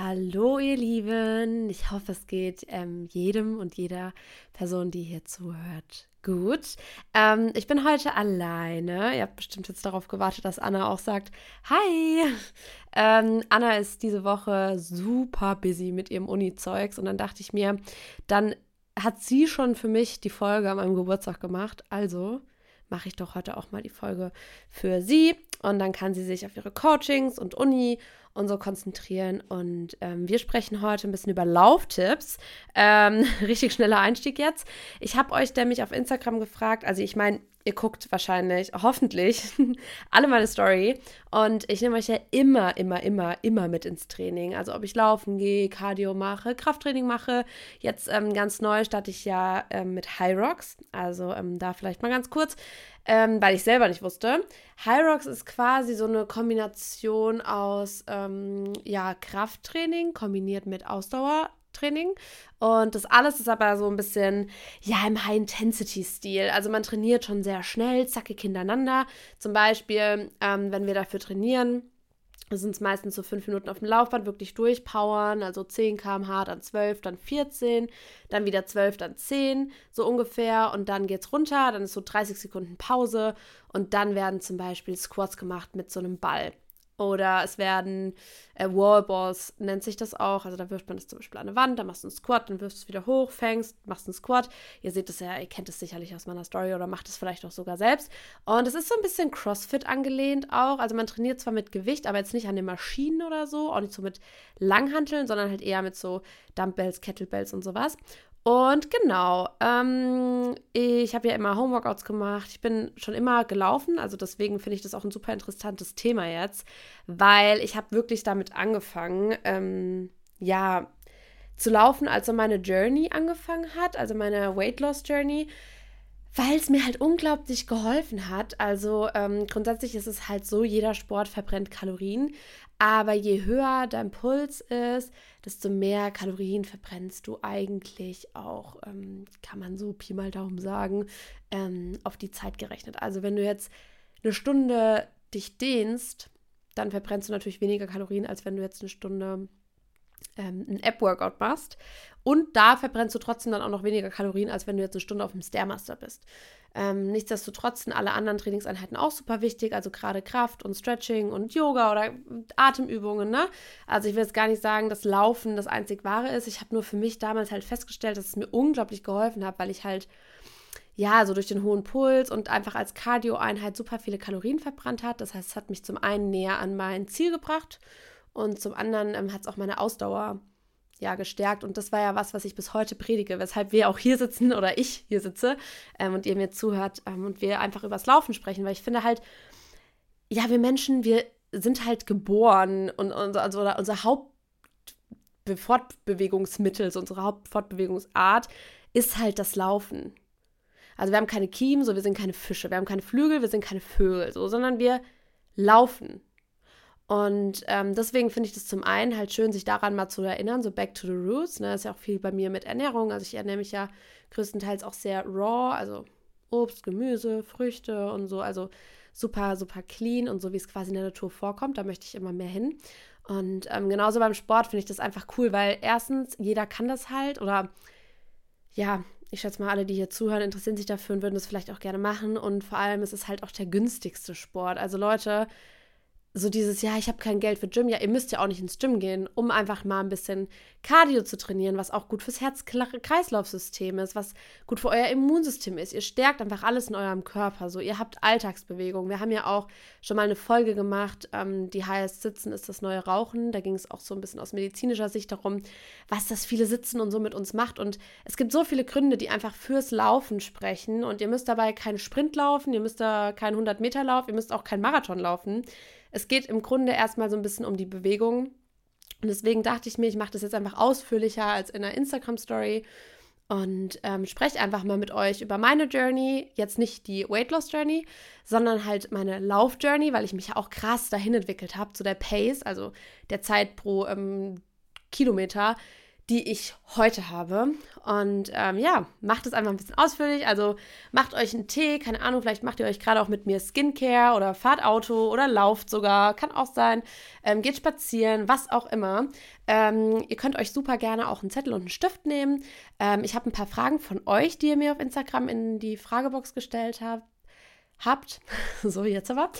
Hallo ihr Lieben, ich hoffe es geht ähm, jedem und jeder Person, die hier zuhört, gut. Ähm, ich bin heute alleine. Ihr habt bestimmt jetzt darauf gewartet, dass Anna auch sagt, hi. Ähm, Anna ist diese Woche super busy mit ihrem Uni-Zeugs und dann dachte ich mir, dann hat sie schon für mich die Folge an meinem Geburtstag gemacht, also mache ich doch heute auch mal die Folge für sie und dann kann sie sich auf ihre Coachings und Uni und so konzentrieren. Und ähm, wir sprechen heute ein bisschen über Lauftipps. Ähm, richtig schneller Einstieg jetzt. Ich habe euch nämlich auf Instagram gefragt, also ich meine, ihr guckt wahrscheinlich, hoffentlich, alle meine Story. Und ich nehme euch ja immer, immer, immer, immer mit ins Training. Also ob ich laufen gehe, Cardio mache, Krafttraining mache. Jetzt ähm, ganz neu starte ich ja ähm, mit High Rocks. Also ähm, da vielleicht mal ganz kurz ähm, weil ich selber nicht wusste. Hyrox ist quasi so eine Kombination aus ähm, ja, Krafttraining kombiniert mit Ausdauertraining. Und das alles ist aber so ein bisschen, ja, im High-Intensity-Stil. Also man trainiert schon sehr schnell, zackig hintereinander. Zum Beispiel, ähm, wenn wir dafür trainieren, sind es meistens so fünf Minuten auf dem Laufband, wirklich durchpowern, also 10 km/h, dann 12, dann 14, dann wieder 12, dann 10, so ungefähr. Und dann geht es runter, dann ist so 30 Sekunden Pause und dann werden zum Beispiel Squats gemacht mit so einem Ball. Oder es werden äh, Wallballs, nennt sich das auch. Also da wirft man das zum Beispiel an eine Wand, dann machst du einen Squat, dann wirfst du es wieder hoch, fängst, machst einen Squat. Ihr seht es ja, ihr kennt es sicherlich aus meiner Story oder macht es vielleicht auch sogar selbst. Und es ist so ein bisschen CrossFit angelehnt auch. Also man trainiert zwar mit Gewicht, aber jetzt nicht an den Maschinen oder so, auch nicht so mit Langhanteln, sondern halt eher mit so Dumbbells, Kettlebells und sowas. Und genau, ähm, ich habe ja immer Homeworkouts gemacht. Ich bin schon immer gelaufen, also deswegen finde ich das auch ein super interessantes Thema jetzt, weil ich habe wirklich damit angefangen, ähm, ja, zu laufen, als so meine Journey angefangen hat, also meine Weight Loss Journey weil es mir halt unglaublich geholfen hat. Also ähm, grundsätzlich ist es halt so, jeder Sport verbrennt Kalorien, aber je höher dein Puls ist, desto mehr Kalorien verbrennst du eigentlich auch, ähm, kann man so Pi mal Daumen sagen, ähm, auf die Zeit gerechnet. Also wenn du jetzt eine Stunde dich dehnst, dann verbrennst du natürlich weniger Kalorien, als wenn du jetzt eine Stunde ähm, ein App-Workout machst. Und da verbrennst du trotzdem dann auch noch weniger Kalorien, als wenn du jetzt eine Stunde auf dem Stairmaster bist. Ähm, nichtsdestotrotz sind alle anderen Trainingseinheiten auch super wichtig, also gerade Kraft und Stretching und Yoga oder Atemübungen. Ne? Also ich will jetzt gar nicht sagen, dass Laufen das einzig Wahre ist. Ich habe nur für mich damals halt festgestellt, dass es mir unglaublich geholfen hat, weil ich halt ja, so durch den hohen Puls und einfach als Cardio-Einheit super viele Kalorien verbrannt hat. Das heißt, es hat mich zum einen näher an mein Ziel gebracht und zum anderen ähm, hat es auch meine Ausdauer ja gestärkt. Und das war ja was, was ich bis heute predige, weshalb wir auch hier sitzen oder ich hier sitze ähm, und ihr mir zuhört ähm, und wir einfach übers Laufen sprechen, weil ich finde halt, ja, wir Menschen, wir sind halt geboren und unser, also unser Hauptfortbewegungsmittel, so unsere Hauptfortbewegungsart ist halt das Laufen. Also wir haben keine Kiemen, so wir sind keine Fische, wir haben keine Flügel, wir sind keine Vögel, so, sondern wir laufen. Und ähm, deswegen finde ich das zum einen halt schön, sich daran mal zu erinnern, so back to the roots. Ne? Das ist ja auch viel bei mir mit Ernährung. Also ich ernähre mich ja größtenteils auch sehr raw, also Obst, Gemüse, Früchte und so. Also super, super clean und so, wie es quasi in der Natur vorkommt. Da möchte ich immer mehr hin. Und ähm, genauso beim Sport finde ich das einfach cool, weil erstens, jeder kann das halt oder ja, ich schätze mal, alle, die hier zuhören, interessieren sich dafür und würden das vielleicht auch gerne machen. Und vor allem ist es halt auch der günstigste Sport. Also Leute, so dieses, ja, ich habe kein Geld für Gym. Ja, ihr müsst ja auch nicht ins Gym gehen, um einfach mal ein bisschen Cardio zu trainieren, was auch gut fürs Herz-Kreislauf-System ist, was gut für euer Immunsystem ist. Ihr stärkt einfach alles in eurem Körper. So, ihr habt Alltagsbewegung. Wir haben ja auch schon mal eine Folge gemacht, ähm, die heißt Sitzen ist das neue Rauchen. Da ging es auch so ein bisschen aus medizinischer Sicht darum, was das viele Sitzen und so mit uns macht. Und es gibt so viele Gründe, die einfach fürs Laufen sprechen. Und ihr müsst dabei keinen Sprint laufen, ihr müsst da keinen 100-Meter-Lauf, ihr müsst auch keinen Marathon laufen. Es geht im Grunde erstmal so ein bisschen um die Bewegung. Und deswegen dachte ich mir, ich mache das jetzt einfach ausführlicher als in einer Instagram-Story und ähm, spreche einfach mal mit euch über meine Journey. Jetzt nicht die Weight Loss Journey, sondern halt meine Lauf Journey, weil ich mich ja auch krass dahin entwickelt habe zu der Pace, also der Zeit pro ähm, Kilometer, die ich heute habe. Und ähm, ja, macht es einfach ein bisschen ausführlich. Also macht euch einen Tee, keine Ahnung, vielleicht macht ihr euch gerade auch mit mir Skincare oder fahrt Auto oder lauft sogar, kann auch sein. Ähm, geht spazieren, was auch immer. Ähm, ihr könnt euch super gerne auch einen Zettel und einen Stift nehmen. Ähm, ich habe ein paar Fragen von euch, die ihr mir auf Instagram in die Fragebox gestellt habt habt. so, jetzt aber.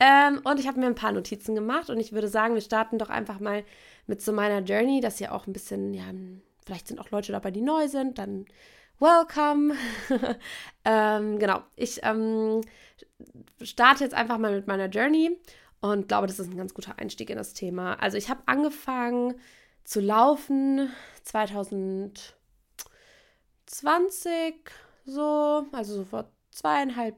Ähm, und ich habe mir ein paar Notizen gemacht und ich würde sagen, wir starten doch einfach mal mit so meiner Journey, dass ihr auch ein bisschen, ja, vielleicht sind auch Leute dabei, die neu sind, dann welcome. ähm, genau, ich ähm, starte jetzt einfach mal mit meiner Journey und glaube, das ist ein ganz guter Einstieg in das Thema. Also ich habe angefangen zu laufen 2020, so, also so vor zweieinhalb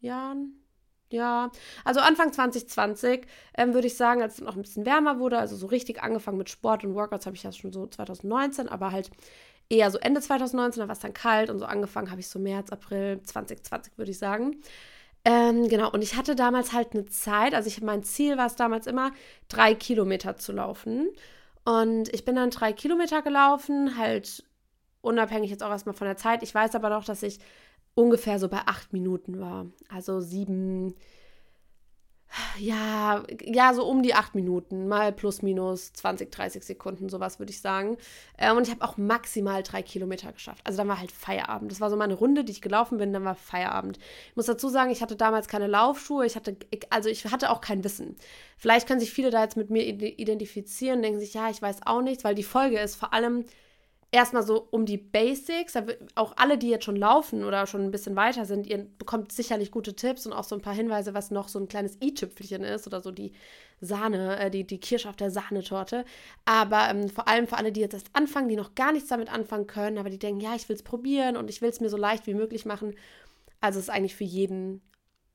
Jahren, ja, also Anfang 2020 ähm, würde ich sagen, als es noch ein bisschen wärmer wurde, also so richtig angefangen mit Sport und Workouts habe ich ja schon so 2019, aber halt eher so Ende 2019, da war es dann kalt und so angefangen habe ich so März, April 2020, würde ich sagen. Ähm, genau, und ich hatte damals halt eine Zeit, also ich, mein Ziel war es damals immer, drei Kilometer zu laufen. Und ich bin dann drei Kilometer gelaufen, halt unabhängig jetzt auch erstmal von der Zeit. Ich weiß aber doch, dass ich ungefähr so bei acht Minuten war. Also sieben, ja, ja, so um die acht Minuten, mal plus minus 20, 30 Sekunden, sowas würde ich sagen. Ähm, und ich habe auch maximal drei Kilometer geschafft. Also dann war halt Feierabend. Das war so meine Runde, die ich gelaufen bin, dann war Feierabend. Ich muss dazu sagen, ich hatte damals keine Laufschuhe, ich hatte, also ich hatte auch kein Wissen. Vielleicht können sich viele da jetzt mit mir identifizieren, denken sich, ja, ich weiß auch nichts, weil die Folge ist vor allem erstmal so um die Basics. Auch alle, die jetzt schon laufen oder schon ein bisschen weiter sind, ihr bekommt sicherlich gute Tipps und auch so ein paar Hinweise, was noch so ein kleines i-Tüpfelchen ist oder so die Sahne, äh, die, die Kirsche auf der Sahnetorte. Aber ähm, vor allem für alle, die jetzt erst anfangen, die noch gar nichts damit anfangen können, aber die denken, ja, ich will es probieren und ich will es mir so leicht wie möglich machen. Also es ist eigentlich für jeden,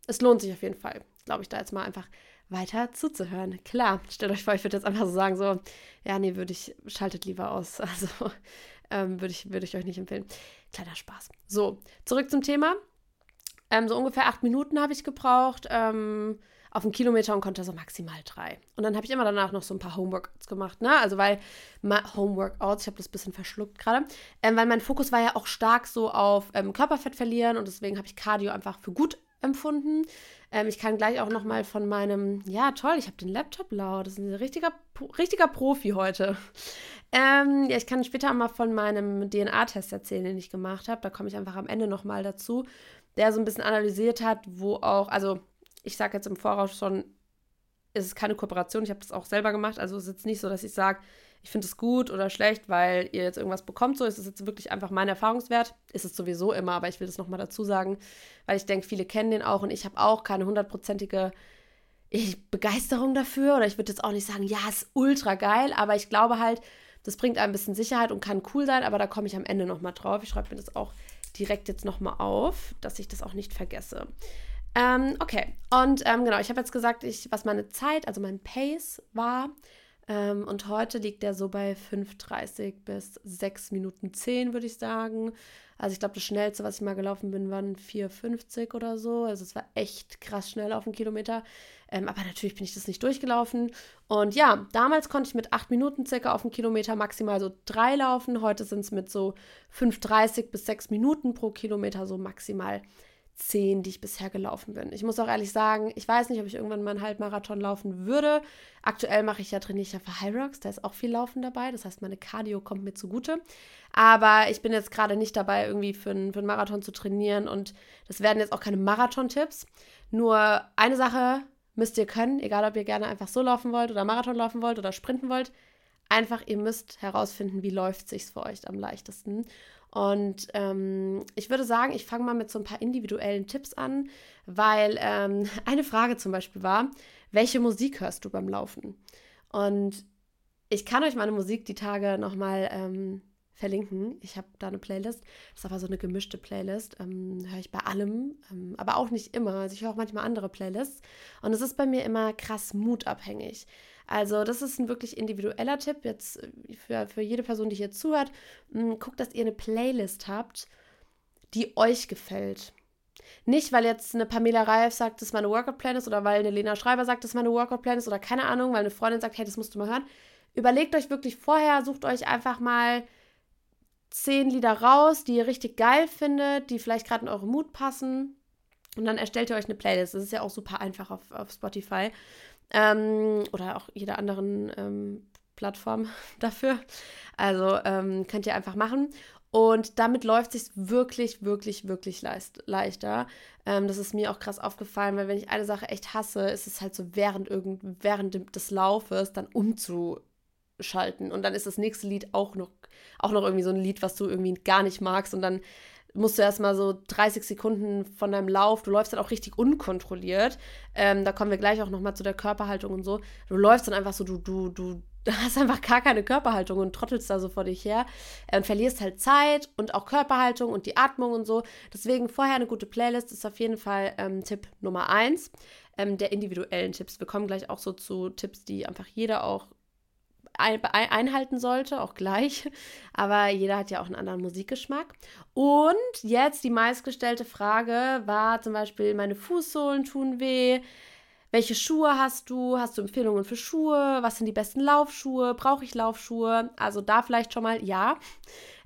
es lohnt sich auf jeden Fall, glaube ich, da jetzt mal einfach weiter zuzuhören. Klar, stellt euch vor, ich würde jetzt einfach so sagen, so, ja, nee, würde ich, schaltet lieber aus. Also ähm, würde ich, würd ich euch nicht empfehlen. Kleiner Spaß. So, zurück zum Thema. Ähm, so ungefähr acht Minuten habe ich gebraucht ähm, auf einen Kilometer und konnte so maximal drei. Und dann habe ich immer danach noch so ein paar Homeworkouts gemacht, ne? Also weil Homeworkouts, ich habe das ein bisschen verschluckt gerade, ähm, weil mein Fokus war ja auch stark so auf ähm, Körperfett verlieren und deswegen habe ich Cardio einfach für gut empfunden. Ähm, ich kann gleich auch noch mal von meinem, ja toll, ich habe den Laptop laut, das ist ein richtiger, richtiger Profi heute. Ähm, ja, ich kann später mal von meinem DNA-Test erzählen, den ich gemacht habe. Da komme ich einfach am Ende noch mal dazu, der so ein bisschen analysiert hat, wo auch, also ich sage jetzt im Voraus schon, ist es keine Kooperation, ich habe das auch selber gemacht, also es ist jetzt nicht so, dass ich sage, ich finde es gut oder schlecht, weil ihr jetzt irgendwas bekommt. So ist es jetzt wirklich einfach mein Erfahrungswert. Ist es sowieso immer, aber ich will das nochmal dazu sagen, weil ich denke, viele kennen den auch und ich habe auch keine hundertprozentige Begeisterung dafür. Oder ich würde jetzt auch nicht sagen, ja, ist ultra geil, aber ich glaube halt, das bringt ein bisschen Sicherheit und kann cool sein, aber da komme ich am Ende nochmal drauf. Ich schreibe mir das auch direkt jetzt nochmal auf, dass ich das auch nicht vergesse. Ähm, okay, und ähm, genau, ich habe jetzt gesagt, ich, was meine Zeit, also mein Pace war. Ähm, und heute liegt der so bei 5,30 bis 6 Minuten 10, würde ich sagen. Also ich glaube, das schnellste, was ich mal gelaufen bin, waren 4,50 oder so. Also es war echt krass schnell auf einen Kilometer. Ähm, aber natürlich bin ich das nicht durchgelaufen. Und ja, damals konnte ich mit 8 Minuten circa auf einen Kilometer maximal so 3 laufen. Heute sind es mit so 5,30 bis 6 Minuten pro Kilometer so maximal zehn, die ich bisher gelaufen bin. Ich muss auch ehrlich sagen, ich weiß nicht, ob ich irgendwann mal einen Halbmarathon laufen würde. Aktuell mache ich ja, trainiere ich ja für Rocks, da ist auch viel Laufen dabei. Das heißt, meine Cardio kommt mir zugute. Aber ich bin jetzt gerade nicht dabei, irgendwie für einen, für einen Marathon zu trainieren und das werden jetzt auch keine Marathon-Tipps. Nur eine Sache müsst ihr können, egal ob ihr gerne einfach so laufen wollt oder Marathon laufen wollt oder sprinten wollt. Einfach, ihr müsst herausfinden, wie läuft sich's für euch am leichtesten. Und ähm, ich würde sagen, ich fange mal mit so ein paar individuellen Tipps an, weil ähm, eine Frage zum Beispiel war, welche Musik hörst du beim Laufen? Und ich kann euch meine Musik die Tage nochmal ähm, verlinken. Ich habe da eine Playlist. Das ist aber so eine gemischte Playlist. Ähm, höre ich bei allem, ähm, aber auch nicht immer. Also ich höre auch manchmal andere Playlists. Und es ist bei mir immer krass mutabhängig. Also das ist ein wirklich individueller Tipp jetzt äh, für, für jede Person, die hier zuhört. Hm, guckt, dass ihr eine Playlist habt, die euch gefällt. Nicht, weil jetzt eine Pamela Reif sagt, das ist meine Workout-Plan ist oder weil eine Lena Schreiber sagt, das ist meine Workout-Plan ist oder keine Ahnung, weil eine Freundin sagt, hey, das musst du mal hören. überlegt euch wirklich vorher, sucht euch einfach mal zehn Lieder raus, die ihr richtig geil findet, die vielleicht gerade in eure Mut passen. Und dann erstellt ihr euch eine Playlist. Das ist ja auch super einfach auf, auf Spotify. Ähm, oder auch jeder anderen ähm, Plattform dafür. Also ähm, könnt ihr einfach machen. Und damit läuft es sich wirklich, wirklich, wirklich leicht, leichter. Ähm, das ist mir auch krass aufgefallen, weil wenn ich eine Sache echt hasse, ist es halt so während, irgend, während des Laufes dann umzuschalten. Und dann ist das nächste Lied auch noch, auch noch irgendwie so ein Lied, was du irgendwie gar nicht magst. Und dann musst du erstmal so 30 Sekunden von deinem Lauf, du läufst dann auch richtig unkontrolliert. Ähm, da kommen wir gleich auch nochmal zu der Körperhaltung und so. Du läufst dann einfach so, du, du, du hast einfach gar keine Körperhaltung und trottelst da so vor dich her äh, und verlierst halt Zeit und auch Körperhaltung und die Atmung und so. Deswegen vorher eine gute Playlist ist auf jeden Fall ähm, Tipp Nummer eins ähm, der individuellen Tipps. Wir kommen gleich auch so zu Tipps, die einfach jeder auch einhalten sollte, auch gleich. Aber jeder hat ja auch einen anderen Musikgeschmack. Und jetzt die meistgestellte Frage war zum Beispiel, meine Fußsohlen tun weh. Welche Schuhe hast du? Hast du Empfehlungen für Schuhe? Was sind die besten Laufschuhe? Brauche ich Laufschuhe? Also da vielleicht schon mal ja.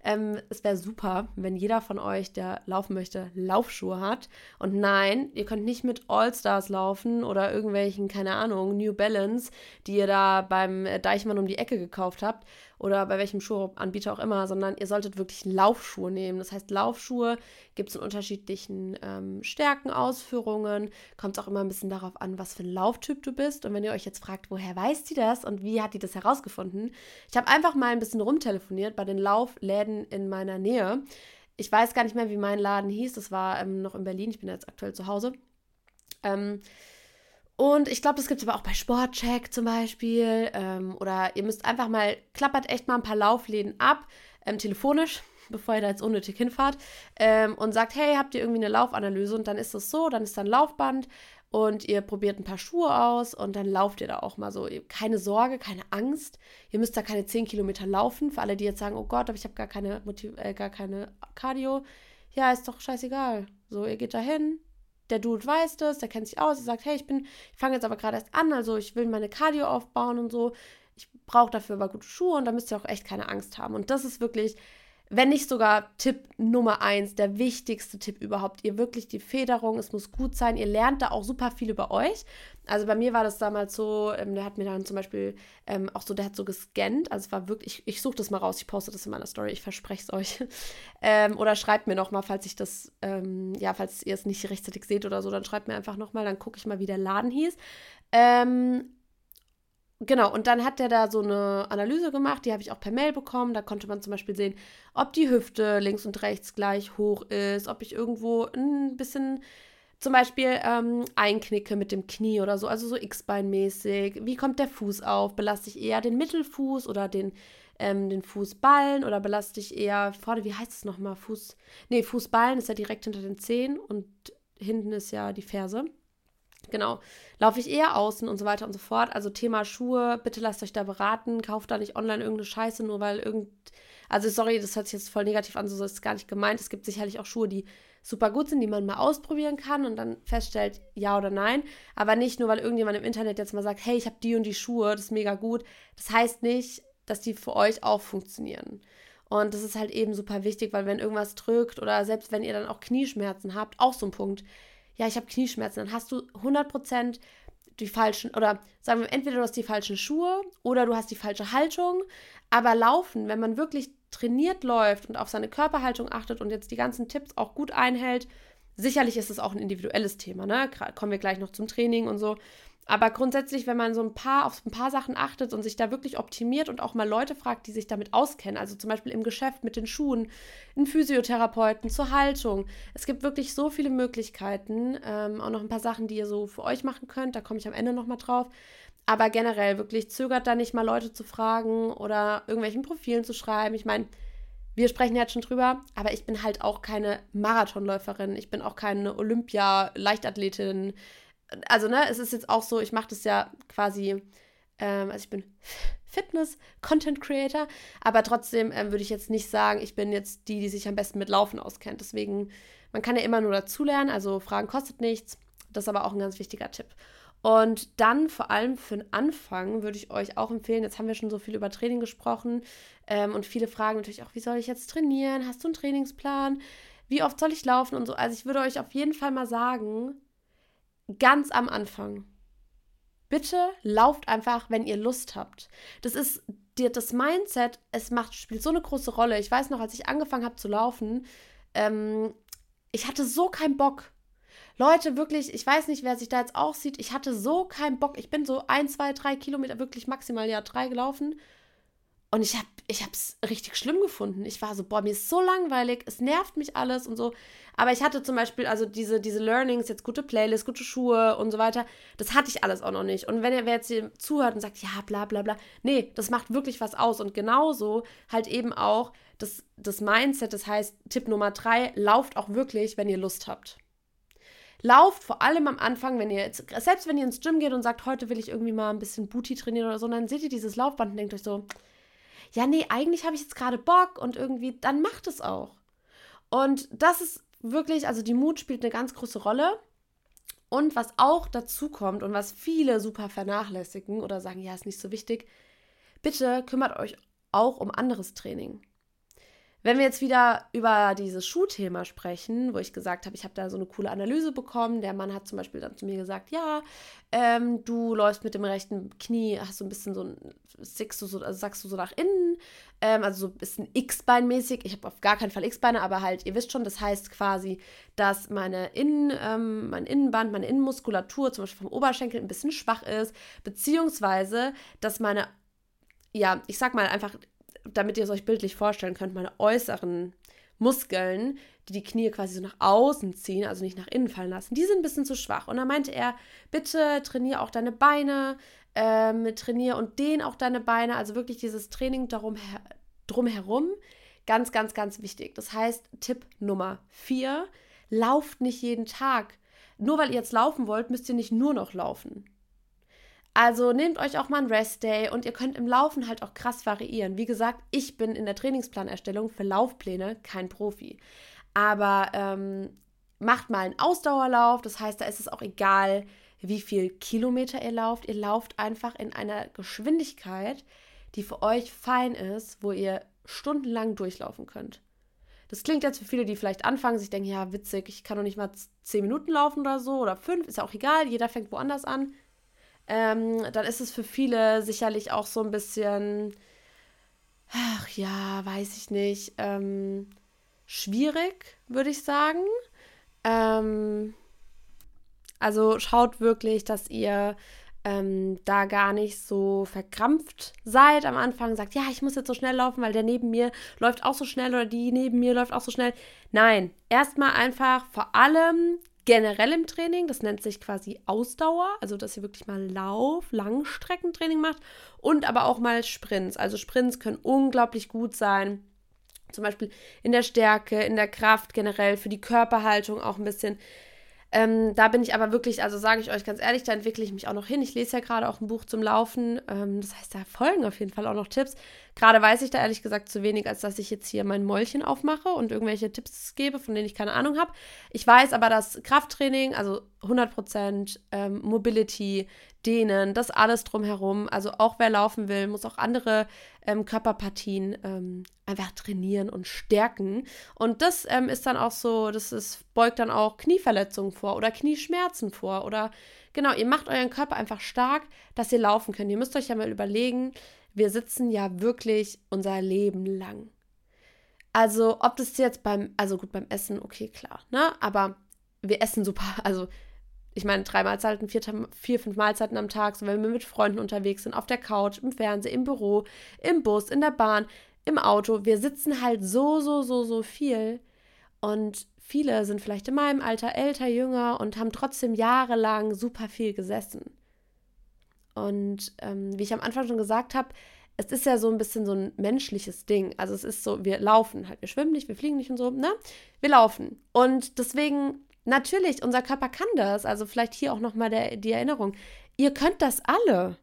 Ähm, es wäre super, wenn jeder von euch, der laufen möchte, Laufschuhe hat. Und nein, ihr könnt nicht mit All-Stars laufen oder irgendwelchen, keine Ahnung, New Balance, die ihr da beim Deichmann um die Ecke gekauft habt oder bei welchem Schuhanbieter auch immer, sondern ihr solltet wirklich Laufschuhe nehmen. Das heißt, Laufschuhe gibt es in unterschiedlichen ähm, Stärken, Ausführungen. Kommt auch immer ein bisschen darauf an, was für ein Lauftyp du bist. Und wenn ihr euch jetzt fragt, woher weiß die das und wie hat die das herausgefunden? Ich habe einfach mal ein bisschen rumtelefoniert bei den Laufläden in meiner Nähe. Ich weiß gar nicht mehr, wie mein Laden hieß. Das war ähm, noch in Berlin. Ich bin jetzt aktuell zu Hause. Ähm, und ich glaube, das gibt es aber auch bei Sportcheck zum Beispiel. Ähm, oder ihr müsst einfach mal, klappert echt mal ein paar Laufläden ab, ähm, telefonisch, bevor ihr da jetzt unnötig hinfahrt. Ähm, und sagt, hey, habt ihr irgendwie eine Laufanalyse? Und dann ist das so, dann ist da ein Laufband und ihr probiert ein paar Schuhe aus und dann lauft ihr da auch mal so. Keine Sorge, keine Angst. Ihr müsst da keine 10 Kilometer laufen. Für alle, die jetzt sagen, oh Gott, aber ich habe gar keine, Motiv äh, gar keine Cardio. Ja, ist doch scheißegal. So, ihr geht da hin, der Dude weiß das, der kennt sich aus, er sagt, hey, ich bin, ich fange jetzt aber gerade erst an, also ich will meine Cardio aufbauen und so. Ich brauche dafür aber gute Schuhe und da müsst ihr auch echt keine Angst haben. Und das ist wirklich wenn nicht sogar Tipp Nummer eins, der wichtigste Tipp überhaupt. Ihr wirklich die Federung, es muss gut sein. Ihr lernt da auch super viel über euch. Also bei mir war das damals so, ähm, der hat mir dann zum Beispiel ähm, auch so, der hat so gescannt. Also es war wirklich, ich, ich suche das mal raus, ich poste das in meiner Story, ich verspreche es euch. ähm, oder schreibt mir nochmal, falls ich das, ähm, ja, falls ihr es nicht rechtzeitig seht oder so, dann schreibt mir einfach nochmal, dann gucke ich mal, wie der Laden hieß. Ähm, Genau, und dann hat der da so eine Analyse gemacht, die habe ich auch per Mail bekommen. Da konnte man zum Beispiel sehen, ob die Hüfte links und rechts gleich hoch ist, ob ich irgendwo ein bisschen zum Beispiel ähm, einknicke mit dem Knie oder so, also so X-Bein-mäßig. Wie kommt der Fuß auf? Belaste ich eher den Mittelfuß oder den, ähm, den Fußballen oder belaste ich eher vorne, wie heißt es nochmal? Fuß. Nee, Fußballen ist ja direkt hinter den Zehen und hinten ist ja die Ferse. Genau. Laufe ich eher außen und so weiter und so fort. Also Thema Schuhe, bitte lasst euch da beraten. Kauft da nicht online irgendeine Scheiße, nur weil irgend. Also sorry, das hört sich jetzt voll negativ an, so ist es gar nicht gemeint. Es gibt sicherlich auch Schuhe, die super gut sind, die man mal ausprobieren kann und dann feststellt, ja oder nein. Aber nicht nur, weil irgendjemand im Internet jetzt mal sagt, hey, ich habe die und die Schuhe, das ist mega gut. Das heißt nicht, dass die für euch auch funktionieren. Und das ist halt eben super wichtig, weil wenn irgendwas drückt oder selbst wenn ihr dann auch Knieschmerzen habt, auch so ein Punkt ja, ich habe Knieschmerzen, dann hast du 100% die falschen, oder sagen wir, entweder du hast die falschen Schuhe oder du hast die falsche Haltung. Aber laufen, wenn man wirklich trainiert läuft und auf seine Körperhaltung achtet und jetzt die ganzen Tipps auch gut einhält, sicherlich ist es auch ein individuelles Thema, ne? Kommen wir gleich noch zum Training und so. Aber grundsätzlich, wenn man so ein paar auf ein paar Sachen achtet und sich da wirklich optimiert und auch mal Leute fragt, die sich damit auskennen, also zum Beispiel im Geschäft mit den Schuhen, einen Physiotherapeuten zur Haltung. Es gibt wirklich so viele Möglichkeiten, ähm, auch noch ein paar Sachen, die ihr so für euch machen könnt. Da komme ich am Ende nochmal drauf. Aber generell wirklich zögert da nicht mal Leute zu fragen oder irgendwelchen Profilen zu schreiben. Ich meine, wir sprechen jetzt schon drüber, aber ich bin halt auch keine Marathonläuferin. Ich bin auch keine Olympia-Leichtathletin also ne, es ist jetzt auch so, ich mache das ja quasi, ähm, also ich bin Fitness-Content-Creator, aber trotzdem ähm, würde ich jetzt nicht sagen, ich bin jetzt die, die sich am besten mit Laufen auskennt. Deswegen, man kann ja immer nur dazulernen, also Fragen kostet nichts. Das ist aber auch ein ganz wichtiger Tipp. Und dann vor allem für den Anfang würde ich euch auch empfehlen, jetzt haben wir schon so viel über Training gesprochen ähm, und viele fragen natürlich auch, wie soll ich jetzt trainieren? Hast du einen Trainingsplan? Wie oft soll ich laufen und so? Also ich würde euch auf jeden Fall mal sagen, ganz am Anfang, bitte lauft einfach, wenn ihr Lust habt. Das ist das Mindset, es macht, spielt so eine große Rolle. Ich weiß noch, als ich angefangen habe zu laufen, ähm, ich hatte so keinen Bock. Leute, wirklich, ich weiß nicht, wer sich da jetzt auch sieht. Ich hatte so keinen Bock. Ich bin so ein, zwei, drei Kilometer, wirklich maximal ja drei gelaufen. Und ich habe ich es richtig schlimm gefunden. Ich war so, boah, mir ist so langweilig, es nervt mich alles und so. Aber ich hatte zum Beispiel, also diese, diese Learnings, jetzt gute Playlist, gute Schuhe und so weiter, das hatte ich alles auch noch nicht. Und wenn ihr wer jetzt hier zuhört und sagt, ja, bla bla bla, nee, das macht wirklich was aus. Und genauso halt eben auch das, das Mindset, das heißt, Tipp Nummer drei, lauft auch wirklich, wenn ihr Lust habt. Lauft vor allem am Anfang, wenn ihr jetzt, selbst wenn ihr ins Gym geht und sagt, heute will ich irgendwie mal ein bisschen Booty trainieren oder so, dann seht ihr dieses Laufband und denkt euch so, ja, nee, eigentlich habe ich jetzt gerade Bock und irgendwie, dann macht es auch. Und das ist wirklich, also die Mut spielt eine ganz große Rolle. Und was auch dazu kommt und was viele super vernachlässigen oder sagen, ja, ist nicht so wichtig, bitte kümmert euch auch um anderes Training. Wenn wir jetzt wieder über dieses Schuhthema sprechen, wo ich gesagt habe, ich habe da so eine coole Analyse bekommen. Der Mann hat zum Beispiel dann zu mir gesagt, ja, ähm, du läufst mit dem rechten Knie, hast so ein bisschen so ein, du so, also sagst du so nach innen, ähm, also so ein bisschen X-Bein-mäßig. Ich habe auf gar keinen Fall X-Beine, aber halt, ihr wisst schon, das heißt quasi, dass meine Innen, ähm, mein Innenband, meine Innenmuskulatur, zum Beispiel vom Oberschenkel, ein bisschen schwach ist, beziehungsweise, dass meine ja, ich sag mal einfach, damit ihr es euch bildlich vorstellen könnt, meine äußeren Muskeln, die die Knie quasi so nach außen ziehen, also nicht nach innen fallen lassen, die sind ein bisschen zu schwach. Und da meinte er, bitte trainiere auch deine Beine, ähm, trainiere und dehn auch deine Beine, also wirklich dieses Training darum her drumherum, ganz, ganz, ganz wichtig. Das heißt, Tipp Nummer vier, lauft nicht jeden Tag. Nur weil ihr jetzt laufen wollt, müsst ihr nicht nur noch laufen. Also nehmt euch auch mal einen Rest-Day und ihr könnt im Laufen halt auch krass variieren. Wie gesagt, ich bin in der Trainingsplanerstellung für Laufpläne kein Profi. Aber ähm, macht mal einen Ausdauerlauf, das heißt, da ist es auch egal, wie viel Kilometer ihr lauft. Ihr lauft einfach in einer Geschwindigkeit, die für euch fein ist, wo ihr stundenlang durchlaufen könnt. Das klingt jetzt für viele, die vielleicht anfangen, sich denken, ja, witzig, ich kann doch nicht mal zehn Minuten laufen oder so oder fünf, ist ja auch egal, jeder fängt woanders an ähm, dann ist es für viele sicherlich auch so ein bisschen, ach ja, weiß ich nicht, ähm, schwierig, würde ich sagen. Ähm, also schaut wirklich, dass ihr ähm, da gar nicht so verkrampft seid am Anfang, sagt, ja, ich muss jetzt so schnell laufen, weil der neben mir läuft auch so schnell oder die neben mir läuft auch so schnell. Nein, erstmal einfach vor allem generell im Training. Das nennt sich quasi Ausdauer, also dass ihr wirklich mal Lauf, Langstreckentraining macht und aber auch mal Sprints. Also Sprints können unglaublich gut sein. Zum Beispiel in der Stärke, in der Kraft generell, für die Körperhaltung auch ein bisschen. Ähm, da bin ich aber wirklich, also sage ich euch ganz ehrlich, da entwickle ich mich auch noch hin. Ich lese ja gerade auch ein Buch zum Laufen. Ähm, das heißt, da folgen auf jeden Fall auch noch Tipps. Gerade weiß ich da ehrlich gesagt zu wenig, als dass ich jetzt hier mein Mäulchen aufmache und irgendwelche Tipps gebe, von denen ich keine Ahnung habe. Ich weiß aber, dass Krafttraining, also 100% ähm, Mobility, Dehnen, das alles drumherum, also auch wer laufen will, muss auch andere ähm, Körperpartien ähm, einfach trainieren und stärken. Und das ähm, ist dann auch so, das ist, beugt dann auch Knieverletzungen vor oder Knieschmerzen vor oder genau, ihr macht euren Körper einfach stark, dass ihr laufen könnt. Ihr müsst euch ja mal überlegen, wir sitzen ja wirklich unser Leben lang. Also, ob das jetzt beim, also gut, beim Essen, okay, klar, ne? Aber wir essen super, also ich meine, drei Mahlzeiten, vier, vier, fünf Mahlzeiten am Tag, so wenn wir mit Freunden unterwegs sind, auf der Couch, im Fernsehen, im Büro, im Bus, in der Bahn, im Auto. Wir sitzen halt so, so, so, so viel. Und viele sind vielleicht in meinem Alter älter, jünger und haben trotzdem jahrelang super viel gesessen. Und ähm, wie ich am Anfang schon gesagt habe, es ist ja so ein bisschen so ein menschliches Ding. Also es ist so, wir laufen halt, wir schwimmen nicht, wir fliegen nicht und so, ne? Wir laufen. Und deswegen, natürlich, unser Körper kann das. Also vielleicht hier auch nochmal die Erinnerung. Ihr könnt das alle.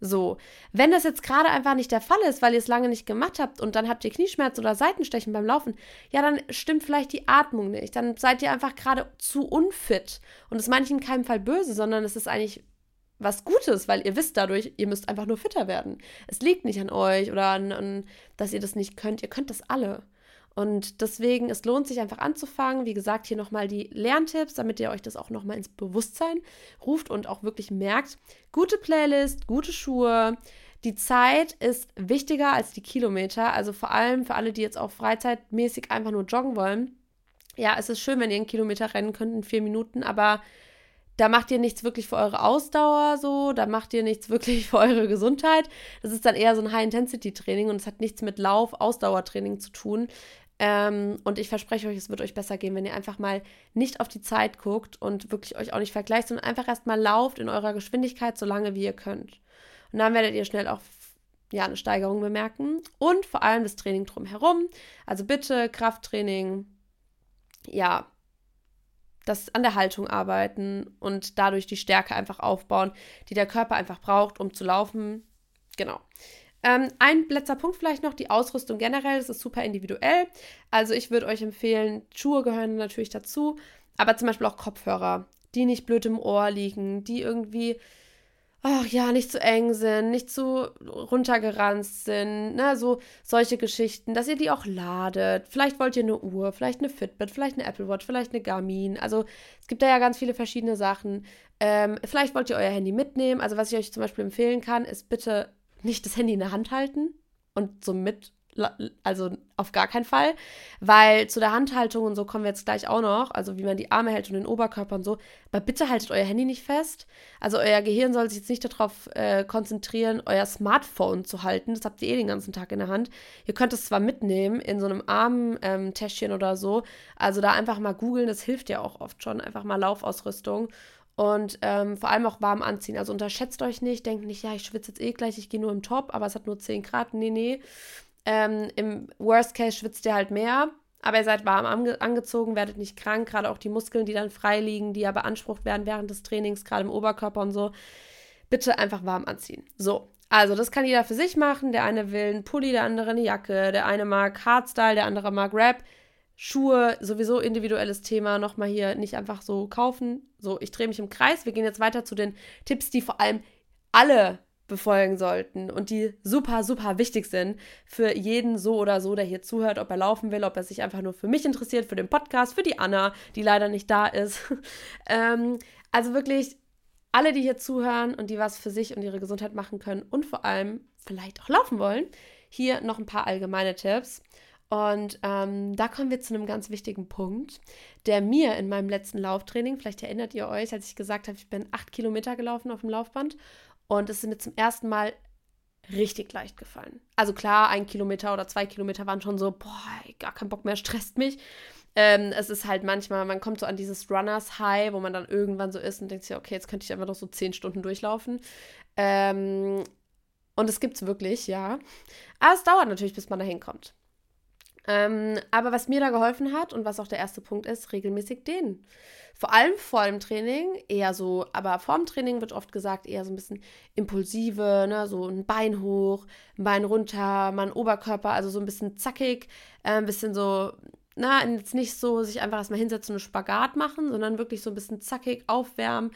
So, wenn das jetzt gerade einfach nicht der Fall ist, weil ihr es lange nicht gemacht habt und dann habt ihr Knieschmerzen oder Seitenstechen beim Laufen, ja, dann stimmt vielleicht die Atmung nicht. Dann seid ihr einfach gerade zu unfit. Und das meine ich in keinem Fall böse, sondern es ist eigentlich was Gutes, weil ihr wisst dadurch, ihr müsst einfach nur fitter werden. Es liegt nicht an euch oder an, an dass ihr das nicht könnt. Ihr könnt das alle. Und deswegen, es lohnt sich einfach anzufangen. Wie gesagt, hier nochmal die Lerntipps, damit ihr euch das auch nochmal ins Bewusstsein ruft und auch wirklich merkt, gute Playlist, gute Schuhe. Die Zeit ist wichtiger als die Kilometer. Also vor allem für alle, die jetzt auch freizeitmäßig einfach nur joggen wollen. Ja, es ist schön, wenn ihr einen Kilometer rennen könnt in vier Minuten, aber da macht ihr nichts wirklich für eure Ausdauer so, da macht ihr nichts wirklich für eure Gesundheit. Das ist dann eher so ein High-Intensity-Training und es hat nichts mit Lauf-Ausdauertraining zu tun. Ähm, und ich verspreche euch, es wird euch besser gehen, wenn ihr einfach mal nicht auf die Zeit guckt und wirklich euch auch nicht vergleicht, sondern einfach erstmal lauft in eurer Geschwindigkeit so lange, wie ihr könnt. Und dann werdet ihr schnell auch ja, eine Steigerung bemerken. Und vor allem das Training drumherum. Also bitte Krafttraining, ja, das an der Haltung arbeiten und dadurch die Stärke einfach aufbauen, die der Körper einfach braucht, um zu laufen. Genau. Ähm, ein letzter Punkt vielleicht noch, die Ausrüstung generell, das ist super individuell. Also ich würde euch empfehlen, Schuhe gehören natürlich dazu, aber zum Beispiel auch Kopfhörer, die nicht blöd im Ohr liegen, die irgendwie ach ja, nicht zu eng sind, nicht zu runtergeranzt sind, ne, so solche Geschichten, dass ihr die auch ladet. Vielleicht wollt ihr eine Uhr, vielleicht eine Fitbit, vielleicht eine Apple Watch, vielleicht eine Garmin. Also es gibt da ja ganz viele verschiedene Sachen. Ähm, vielleicht wollt ihr euer Handy mitnehmen. Also was ich euch zum Beispiel empfehlen kann, ist bitte nicht das Handy in der Hand halten und so mit also auf gar keinen Fall, weil zu der Handhaltung und so kommen wir jetzt gleich auch noch, also wie man die Arme hält und den Oberkörper und so. Aber bitte haltet euer Handy nicht fest. Also euer Gehirn soll sich jetzt nicht darauf äh, konzentrieren, euer Smartphone zu halten. Das habt ihr eh den ganzen Tag in der Hand. Ihr könnt es zwar mitnehmen in so einem Armtäschchen ähm, oder so. Also da einfach mal googeln, das hilft ja auch oft schon. Einfach mal Laufausrüstung. Und ähm, vor allem auch warm anziehen. Also unterschätzt euch nicht, denkt nicht, ja, ich schwitze jetzt eh gleich, ich gehe nur im Top, aber es hat nur 10 Grad. Nee, nee. Ähm, Im Worst Case schwitzt ihr halt mehr, aber ihr seid warm ange angezogen, werdet nicht krank, gerade auch die Muskeln, die dann frei liegen, die ja beansprucht werden während des Trainings, gerade im Oberkörper und so. Bitte einfach warm anziehen. So, also das kann jeder für sich machen. Der eine will einen Pulli, der andere eine Jacke, der eine mag Hardstyle, der andere mag Rap. Schuhe, sowieso individuelles Thema, nochmal hier nicht einfach so kaufen. So, ich drehe mich im Kreis. Wir gehen jetzt weiter zu den Tipps, die vor allem alle befolgen sollten und die super, super wichtig sind für jeden so oder so, der hier zuhört, ob er laufen will, ob er sich einfach nur für mich interessiert, für den Podcast, für die Anna, die leider nicht da ist. ähm, also wirklich alle, die hier zuhören und die was für sich und ihre Gesundheit machen können und vor allem vielleicht auch laufen wollen, hier noch ein paar allgemeine Tipps. Und ähm, da kommen wir zu einem ganz wichtigen Punkt, der mir in meinem letzten Lauftraining, vielleicht erinnert ihr euch, als ich gesagt habe, ich bin acht Kilometer gelaufen auf dem Laufband und es ist mir zum ersten Mal richtig leicht gefallen. Also klar, ein Kilometer oder zwei Kilometer waren schon so, boah, gar kein Bock mehr, stresst mich. Ähm, es ist halt manchmal, man kommt so an dieses Runners High, wo man dann irgendwann so ist und denkt sich, okay, jetzt könnte ich einfach noch so zehn Stunden durchlaufen. Ähm, und es gibt es wirklich, ja. Aber es dauert natürlich, bis man da hinkommt. Ähm, aber was mir da geholfen hat und was auch der erste Punkt ist, regelmäßig dehnen. Vor allem vor dem Training eher so, aber vor dem Training wird oft gesagt, eher so ein bisschen impulsive, ne? so ein Bein hoch, ein Bein runter, mal Oberkörper, also so ein bisschen zackig, äh, ein bisschen so, na, jetzt nicht so sich einfach erstmal hinsetzen und Spagat machen, sondern wirklich so ein bisschen zackig aufwärmen,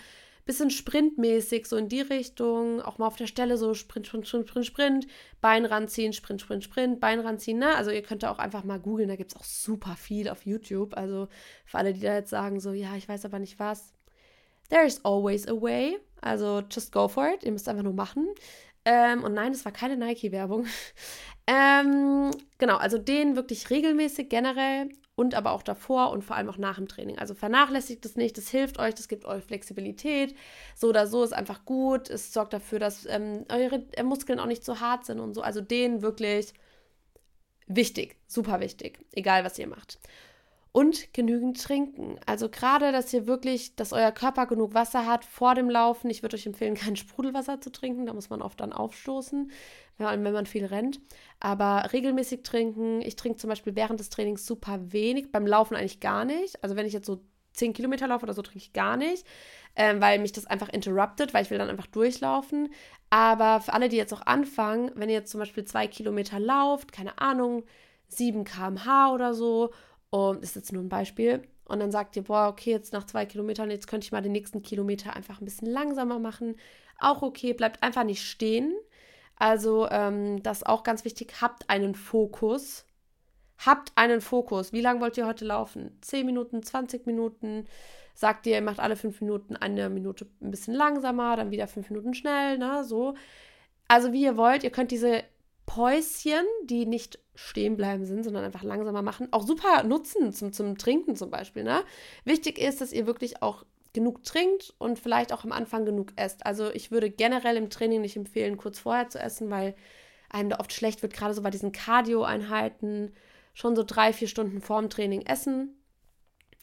bisschen sprintmäßig, so in die Richtung, auch mal auf der Stelle so Sprint, Sprint, Sprint, Sprint, Sprint, Bein ranziehen, Sprint, Sprint, Sprint, Bein ranziehen, ne? Also ihr könnt da auch einfach mal googeln, da gibt es auch super viel auf YouTube. Also für alle, die da jetzt sagen, so, ja, ich weiß aber nicht was. There is always a way. Also just go for it. Ihr müsst einfach nur machen. Ähm, und nein, es war keine Nike-Werbung. ähm, genau, also den wirklich regelmäßig generell und aber auch davor und vor allem auch nach dem Training. Also vernachlässigt es nicht, das hilft euch, das gibt euch Flexibilität. So oder so ist einfach gut. Es sorgt dafür, dass ähm, eure Muskeln auch nicht so hart sind und so. Also den wirklich wichtig, super wichtig, egal was ihr macht. Und genügend trinken. Also gerade, dass ihr wirklich, dass euer Körper genug Wasser hat vor dem Laufen. Ich würde euch empfehlen, kein Sprudelwasser zu trinken. Da muss man oft dann aufstoßen, wenn man viel rennt. Aber regelmäßig trinken. Ich trinke zum Beispiel während des Trainings super wenig. Beim Laufen eigentlich gar nicht. Also wenn ich jetzt so 10 Kilometer laufe oder so, trinke ich gar nicht, ähm, weil mich das einfach interruptet, weil ich will dann einfach durchlaufen. Aber für alle, die jetzt auch anfangen, wenn ihr jetzt zum Beispiel zwei Kilometer lauft, keine Ahnung, 7 km/h oder so und ist jetzt nur ein Beispiel. Und dann sagt ihr, boah, okay, jetzt nach zwei Kilometern, jetzt könnte ich mal den nächsten Kilometer einfach ein bisschen langsamer machen. auch okay. Bleibt einfach nicht stehen. Also, ähm, das ist auch ganz wichtig. Habt einen Fokus. Habt einen Fokus. Wie lange wollt ihr heute laufen? 10 Minuten, 20 Minuten? Sagt ihr, ihr macht alle 5 Minuten eine Minute ein bisschen langsamer, dann wieder 5 Minuten schnell, ne? So. Also, wie ihr wollt, ihr könnt diese Päuschen, die nicht stehen bleiben sind, sondern einfach langsamer machen, auch super nutzen zum, zum Trinken zum Beispiel. Ne? Wichtig ist, dass ihr wirklich auch genug trinkt und vielleicht auch am Anfang genug esst. Also ich würde generell im Training nicht empfehlen, kurz vorher zu essen, weil einem da oft schlecht wird, gerade so bei diesen Cardio-Einheiten, schon so drei, vier Stunden vorm Training essen.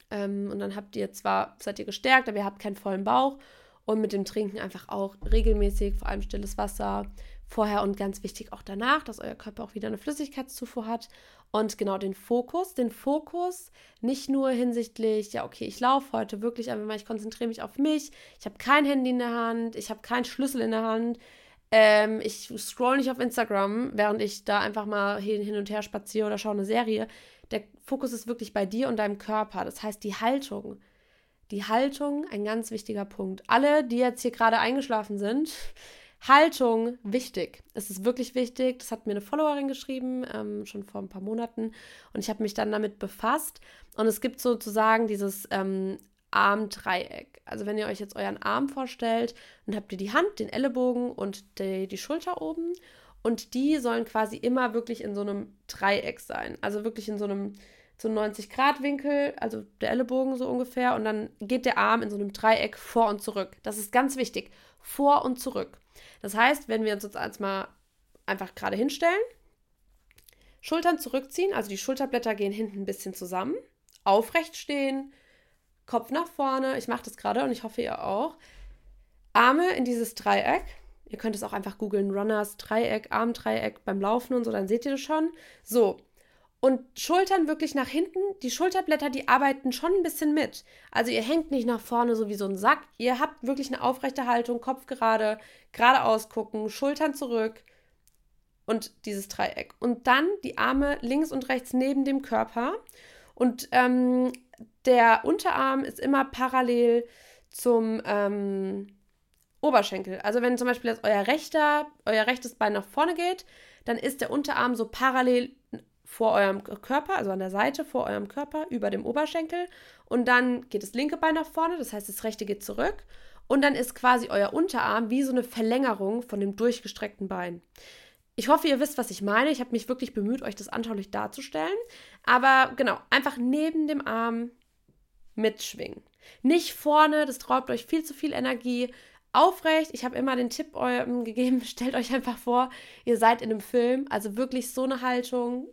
Ähm, und dann habt ihr zwar, seid ihr gestärkt, aber ihr habt keinen vollen Bauch. Und mit dem Trinken einfach auch regelmäßig, vor allem stilles Wasser, vorher und ganz wichtig auch danach, dass euer Körper auch wieder eine Flüssigkeitszufuhr hat. Und genau den Fokus, den Fokus nicht nur hinsichtlich, ja, okay, ich laufe heute wirklich, aber ich konzentriere mich auf mich, ich habe kein Handy in der Hand, ich habe keinen Schlüssel in der Hand, ähm, ich scroll nicht auf Instagram, während ich da einfach mal hin und her spaziere oder schaue eine Serie. Der Fokus ist wirklich bei dir und deinem Körper. Das heißt, die Haltung. Die Haltung, ein ganz wichtiger Punkt. Alle, die jetzt hier gerade eingeschlafen sind, Haltung wichtig. Es ist wirklich wichtig. Das hat mir eine Followerin geschrieben, ähm, schon vor ein paar Monaten. Und ich habe mich dann damit befasst. Und es gibt sozusagen dieses ähm, Armdreieck. Also wenn ihr euch jetzt euren Arm vorstellt, dann habt ihr die Hand, den Ellenbogen und die, die Schulter oben. Und die sollen quasi immer wirklich in so einem Dreieck sein. Also wirklich in so einem so 90-Grad-Winkel, also der Ellenbogen so ungefähr. Und dann geht der Arm in so einem Dreieck vor und zurück. Das ist ganz wichtig. Vor und zurück. Das heißt, wenn wir uns jetzt als mal einfach gerade hinstellen, Schultern zurückziehen, also die Schulterblätter gehen hinten ein bisschen zusammen, aufrecht stehen, Kopf nach vorne, ich mache das gerade und ich hoffe ihr auch. Arme in dieses Dreieck. Ihr könnt es auch einfach googeln, Runners Dreieck, Armdreieck beim Laufen und so, dann seht ihr das schon. So, und Schultern wirklich nach hinten. Die Schulterblätter, die arbeiten schon ein bisschen mit. Also ihr hängt nicht nach vorne so wie so ein Sack. Ihr habt wirklich eine aufrechte Haltung, Kopf gerade, geradeaus gucken, Schultern zurück und dieses Dreieck. Und dann die Arme links und rechts neben dem Körper. Und ähm, der Unterarm ist immer parallel zum ähm, Oberschenkel. Also wenn zum Beispiel jetzt euer rechter, euer rechtes Bein nach vorne geht, dann ist der Unterarm so parallel vor eurem Körper, also an der Seite vor eurem Körper, über dem Oberschenkel. Und dann geht das linke Bein nach vorne, das heißt, das rechte geht zurück. Und dann ist quasi euer Unterarm wie so eine Verlängerung von dem durchgestreckten Bein. Ich hoffe, ihr wisst, was ich meine. Ich habe mich wirklich bemüht, euch das anschaulich darzustellen. Aber genau, einfach neben dem Arm mitschwingen. Nicht vorne, das raubt euch viel zu viel Energie. Aufrecht, ich habe immer den Tipp gegeben, stellt euch einfach vor, ihr seid in einem Film, also wirklich so eine Haltung,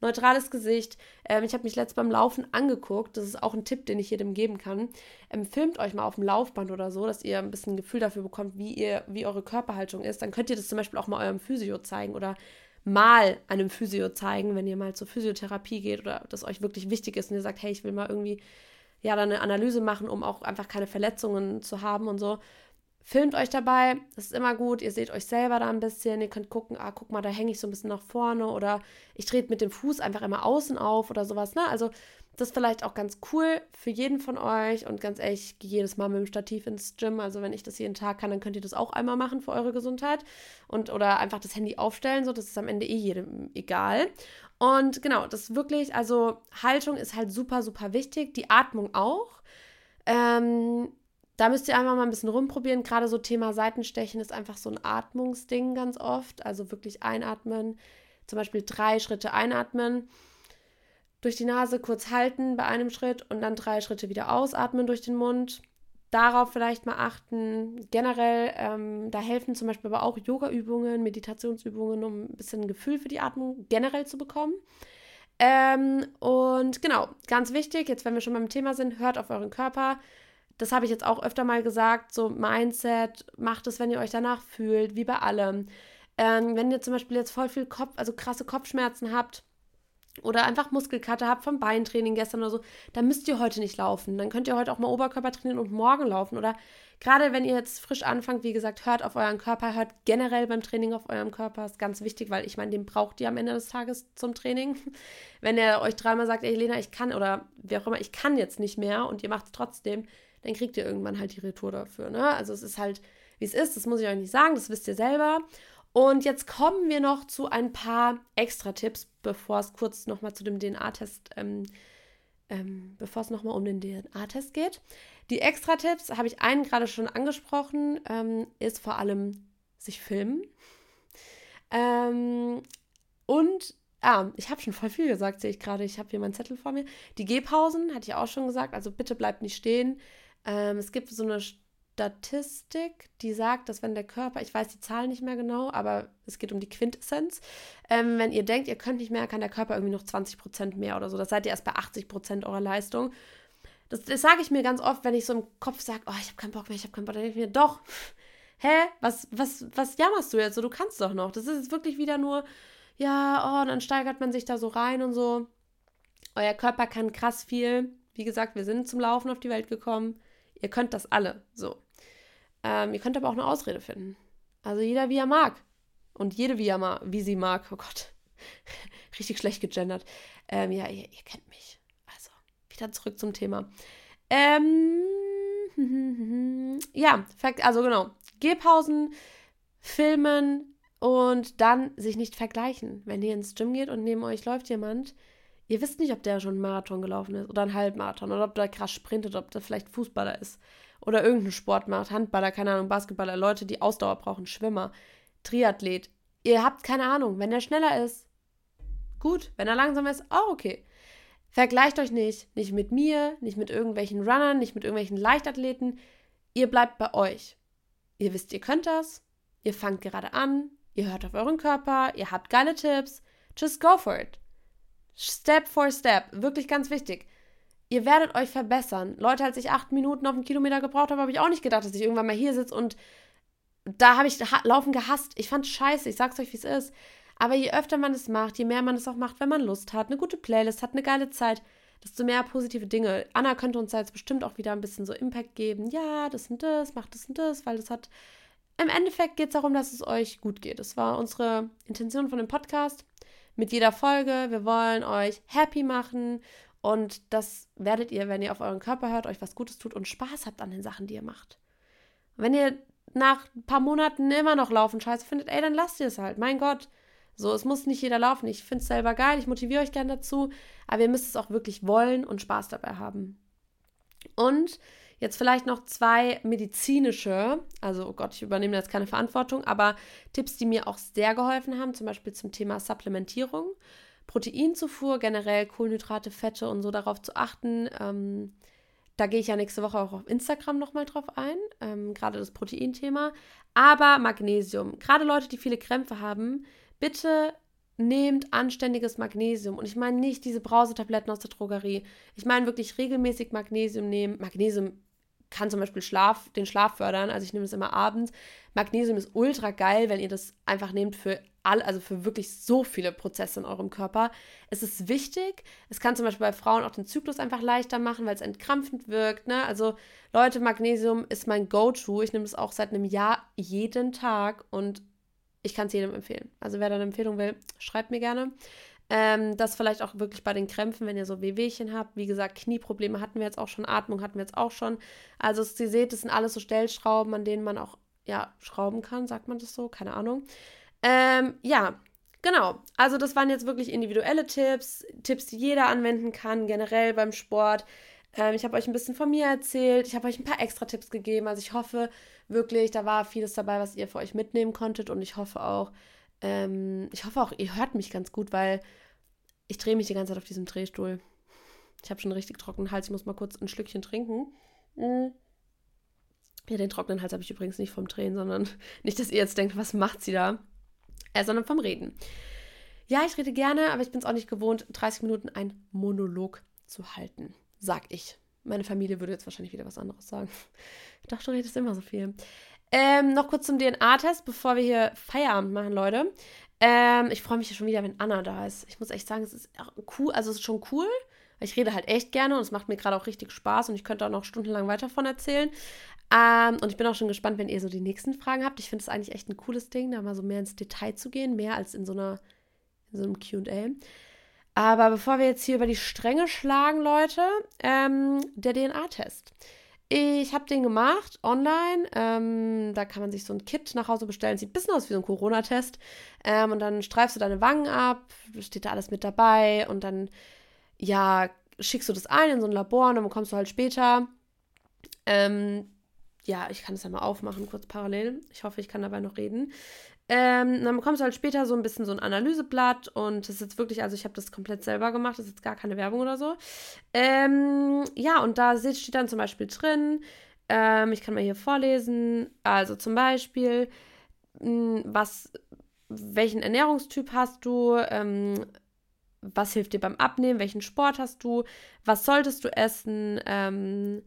neutrales Gesicht. Ähm, ich habe mich letztes beim Laufen angeguckt. Das ist auch ein Tipp, den ich jedem geben kann. Ähm, filmt euch mal auf dem Laufband oder so, dass ihr ein bisschen ein Gefühl dafür bekommt, wie ihr, wie eure Körperhaltung ist. Dann könnt ihr das zum Beispiel auch mal eurem Physio zeigen oder mal einem Physio zeigen, wenn ihr mal zur Physiotherapie geht oder das euch wirklich wichtig ist und ihr sagt, hey, ich will mal irgendwie ja dann eine Analyse machen, um auch einfach keine Verletzungen zu haben und so. Filmt euch dabei, das ist immer gut. Ihr seht euch selber da ein bisschen. Ihr könnt gucken, ah, guck mal, da hänge ich so ein bisschen nach vorne oder ich drehe mit dem Fuß einfach immer außen auf oder sowas. Ne? Also, das ist vielleicht auch ganz cool für jeden von euch. Und ganz ehrlich, ich gehe jedes Mal mit dem Stativ ins Gym. Also, wenn ich das jeden Tag kann, dann könnt ihr das auch einmal machen für eure Gesundheit. Und oder einfach das Handy aufstellen. So, das ist am Ende eh jedem egal. Und genau, das ist wirklich, also Haltung ist halt super, super wichtig. Die Atmung auch. Ähm, da müsst ihr einfach mal ein bisschen rumprobieren. Gerade so Thema Seitenstechen ist einfach so ein Atmungsding ganz oft. Also wirklich einatmen. Zum Beispiel drei Schritte einatmen. Durch die Nase kurz halten bei einem Schritt und dann drei Schritte wieder ausatmen durch den Mund. Darauf vielleicht mal achten. Generell, ähm, da helfen zum Beispiel aber auch Yoga-Übungen, Meditationsübungen, um ein bisschen Gefühl für die Atmung generell zu bekommen. Ähm, und genau, ganz wichtig, jetzt wenn wir schon beim Thema sind, hört auf euren Körper das habe ich jetzt auch öfter mal gesagt, so Mindset, macht es, wenn ihr euch danach fühlt, wie bei allem. Ähm, wenn ihr zum Beispiel jetzt voll viel Kopf, also krasse Kopfschmerzen habt oder einfach Muskelkater habt vom Beintraining gestern oder so, dann müsst ihr heute nicht laufen. Dann könnt ihr heute auch mal Oberkörper trainieren und morgen laufen. Oder gerade wenn ihr jetzt frisch anfangt, wie gesagt, hört auf euren Körper, hört generell beim Training auf eurem Körper. Ist ganz wichtig, weil ich meine, den braucht ihr am Ende des Tages zum Training. Wenn er euch dreimal sagt, ey Lena, ich kann oder wie auch immer, ich kann jetzt nicht mehr und ihr macht es trotzdem, dann kriegt ihr irgendwann halt die Retour dafür. Ne? Also es ist halt wie es ist. Das muss ich euch nicht sagen, das wisst ihr selber. Und jetzt kommen wir noch zu ein paar Extra-Tipps, bevor es kurz nochmal zu dem DNA-Test, ähm, ähm, bevor es nochmal um den DNA-Test geht. Die Extra-Tipps, habe ich einen gerade schon angesprochen, ähm, ist vor allem sich filmen. Ähm, und, ah, ich habe schon voll viel gesagt, sehe ich gerade. Ich habe hier meinen Zettel vor mir. Die Gehpausen, hatte ich auch schon gesagt. Also bitte bleibt nicht stehen. Ähm, es gibt so eine Statistik, die sagt, dass wenn der Körper, ich weiß die Zahl nicht mehr genau, aber es geht um die Quintessenz, ähm, wenn ihr denkt, ihr könnt nicht mehr, kann der Körper irgendwie noch 20 Prozent mehr oder so. Das seid ihr erst bei 80 Prozent eurer Leistung. Das, das sage ich mir ganz oft, wenn ich so im Kopf sage, oh, ich habe keinen Bock mehr, ich habe keinen Bock, dann denke ich mir, doch, hä, was, was, was jammerst du jetzt so? Du kannst doch noch. Das ist jetzt wirklich wieder nur, ja, oh, dann steigert man sich da so rein und so. Euer Körper kann krass viel. Wie gesagt, wir sind zum Laufen auf die Welt gekommen. Ihr könnt das alle, so. Ähm, ihr könnt aber auch eine Ausrede finden. Also jeder, wie er mag. Und jede, wie, er mag, wie sie mag. Oh Gott. Richtig schlecht gegendert. Ähm, ja, ihr, ihr, kennt mich. Also, wieder zurück zum Thema. Ähm, ja, also genau. Gehpausen, filmen und dann sich nicht vergleichen. Wenn ihr ins Gym geht und neben euch läuft jemand, ihr wisst nicht, ob der schon einen Marathon gelaufen ist oder einen Halbmarathon oder ob der krass sprintet, ob der vielleicht Fußballer ist oder irgendeinen Sport macht, Handballer, keine Ahnung, Basketballer, Leute, die Ausdauer brauchen, Schwimmer, Triathlet. Ihr habt keine Ahnung, wenn der schneller ist, gut, wenn er langsam ist, auch okay. Vergleicht euch nicht, nicht mit mir, nicht mit irgendwelchen Runnern, nicht mit irgendwelchen Leichtathleten. Ihr bleibt bei euch. Ihr wisst, ihr könnt das, ihr fangt gerade an, ihr hört auf euren Körper, ihr habt geile Tipps. Just go for it. Step for step, wirklich ganz wichtig ihr werdet euch verbessern. Leute, als ich acht Minuten auf einen Kilometer gebraucht habe, habe ich auch nicht gedacht, dass ich irgendwann mal hier sitze und da habe ich Laufen gehasst. Ich fand es scheiße, ich sag's euch, wie es ist. Aber je öfter man es macht, je mehr man es auch macht, wenn man Lust hat, eine gute Playlist hat, eine geile Zeit, desto mehr positive Dinge. Anna könnte uns da jetzt bestimmt auch wieder ein bisschen so Impact geben. Ja, das und das, macht das und das, weil das hat. Im Endeffekt geht es darum, dass es euch gut geht. Das war unsere Intention von dem Podcast. Mit jeder Folge. Wir wollen euch happy machen und das werdet ihr, wenn ihr auf euren Körper hört, euch was Gutes tut und Spaß habt an den Sachen, die ihr macht. wenn ihr nach ein paar Monaten immer noch laufen scheiße findet, ey, dann lasst ihr es halt. Mein Gott. So, es muss nicht jeder laufen. Ich finde es selber geil, ich motiviere euch gerne dazu, aber ihr müsst es auch wirklich wollen und Spaß dabei haben. Und jetzt vielleicht noch zwei medizinische, also oh Gott, ich übernehme jetzt keine Verantwortung, aber Tipps, die mir auch sehr geholfen haben, zum Beispiel zum Thema Supplementierung. Proteinzufuhr, generell Kohlenhydrate, Fette und so darauf zu achten. Ähm, da gehe ich ja nächste Woche auch auf Instagram nochmal drauf ein, ähm, gerade das Proteinthema. Aber Magnesium, gerade Leute, die viele Krämpfe haben, bitte nehmt anständiges Magnesium. Und ich meine nicht diese Brausetabletten aus der Drogerie. Ich meine wirklich regelmäßig Magnesium nehmen. Magnesium kann zum Beispiel Schlaf, den Schlaf fördern. Also ich nehme es immer abends. Magnesium ist ultra geil, wenn ihr das einfach nehmt für all, also für wirklich so viele Prozesse in eurem Körper. Es ist wichtig. Es kann zum Beispiel bei Frauen auch den Zyklus einfach leichter machen, weil es entkrampfend wirkt. Ne? Also Leute, Magnesium ist mein Go-To. Ich nehme es auch seit einem Jahr jeden Tag und ich kann es jedem empfehlen. Also wer da eine Empfehlung will, schreibt mir gerne. Ähm, das vielleicht auch wirklich bei den Krämpfen, wenn ihr so Wehwehchen habt. Wie gesagt, Knieprobleme hatten wir jetzt auch schon, Atmung hatten wir jetzt auch schon. Also ihr seht, das sind alles so Stellschrauben, an denen man auch ja, schrauben kann, sagt man das so, keine Ahnung. Ähm, ja, genau. Also das waren jetzt wirklich individuelle Tipps, Tipps, die jeder anwenden kann, generell beim Sport. Ähm, ich habe euch ein bisschen von mir erzählt. Ich habe euch ein paar extra Tipps gegeben. Also ich hoffe wirklich, da war vieles dabei, was ihr für euch mitnehmen konntet. Und ich hoffe auch, ähm, ich hoffe auch, ihr hört mich ganz gut, weil ich drehe mich die ganze Zeit auf diesem Drehstuhl. Ich habe schon richtig trockenen Hals. Ich muss mal kurz ein Schlückchen trinken. Mhm. Ja, den trockenen Hals habe ich übrigens nicht vom Drehen, sondern nicht, dass ihr jetzt denkt, was macht sie da? äh, sondern vom Reden. Ja, ich rede gerne, aber ich bin es auch nicht gewohnt, 30 Minuten einen Monolog zu halten, sag ich. Meine Familie würde jetzt wahrscheinlich wieder was anderes sagen. Ich dachte, du redest immer so viel. Ähm, noch kurz zum DNA-Test, bevor wir hier Feierabend machen, Leute. Ähm, ich freue mich ja schon wieder, wenn Anna da ist. Ich muss echt sagen, es ist cool, also es ist schon cool. Ich rede halt echt gerne und es macht mir gerade auch richtig Spaß und ich könnte auch noch stundenlang weiter davon erzählen. Ähm, und ich bin auch schon gespannt, wenn ihr so die nächsten Fragen habt. Ich finde es eigentlich echt ein cooles Ding, da mal so mehr ins Detail zu gehen, mehr als in so einer in so einem QA. Aber bevor wir jetzt hier über die Stränge schlagen, Leute, ähm, der DNA-Test. Ich habe den gemacht online. Ähm, da kann man sich so ein Kit nach Hause bestellen. Sieht ein bisschen aus wie so ein Corona-Test. Ähm, und dann streifst du deine Wangen ab, steht da alles mit dabei. Und dann, ja, schickst du das ein in so ein Labor und dann bekommst du halt später. Ähm, ja, ich kann es ja mal aufmachen, kurz parallel. Ich hoffe, ich kann dabei noch reden. Ähm, dann bekommst du halt später so ein bisschen so ein Analyseblatt und das ist jetzt wirklich, also ich habe das komplett selber gemacht, das ist jetzt gar keine Werbung oder so. Ähm, ja, und da steht dann zum Beispiel drin, ähm, ich kann mal hier vorlesen, also zum Beispiel, hm, was, welchen Ernährungstyp hast du, ähm, was hilft dir beim Abnehmen, welchen Sport hast du, was solltest du essen, ähm,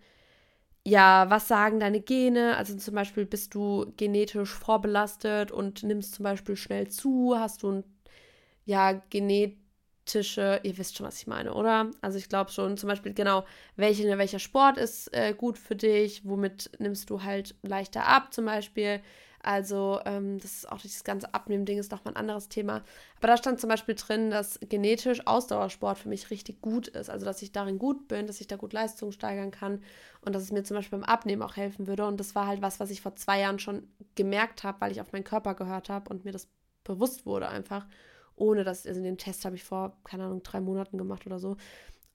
ja, was sagen deine Gene? Also zum Beispiel bist du genetisch vorbelastet und nimmst zum Beispiel schnell zu, hast du ein, ja, genetische, ihr wisst schon, was ich meine, oder? Also ich glaube schon, zum Beispiel, genau, welche, welcher Sport ist äh, gut für dich, womit nimmst du halt leichter ab, zum Beispiel. Also, ähm, das ist auch dieses ganze Abnehmen-Ding ist nochmal ein anderes Thema. Aber da stand zum Beispiel drin, dass genetisch Ausdauersport für mich richtig gut ist. Also, dass ich darin gut bin, dass ich da gut Leistung steigern kann und dass es mir zum Beispiel beim Abnehmen auch helfen würde. Und das war halt was, was ich vor zwei Jahren schon gemerkt habe, weil ich auf meinen Körper gehört habe und mir das bewusst wurde einfach. Ohne dass, also den Test habe ich vor, keine Ahnung, drei Monaten gemacht oder so.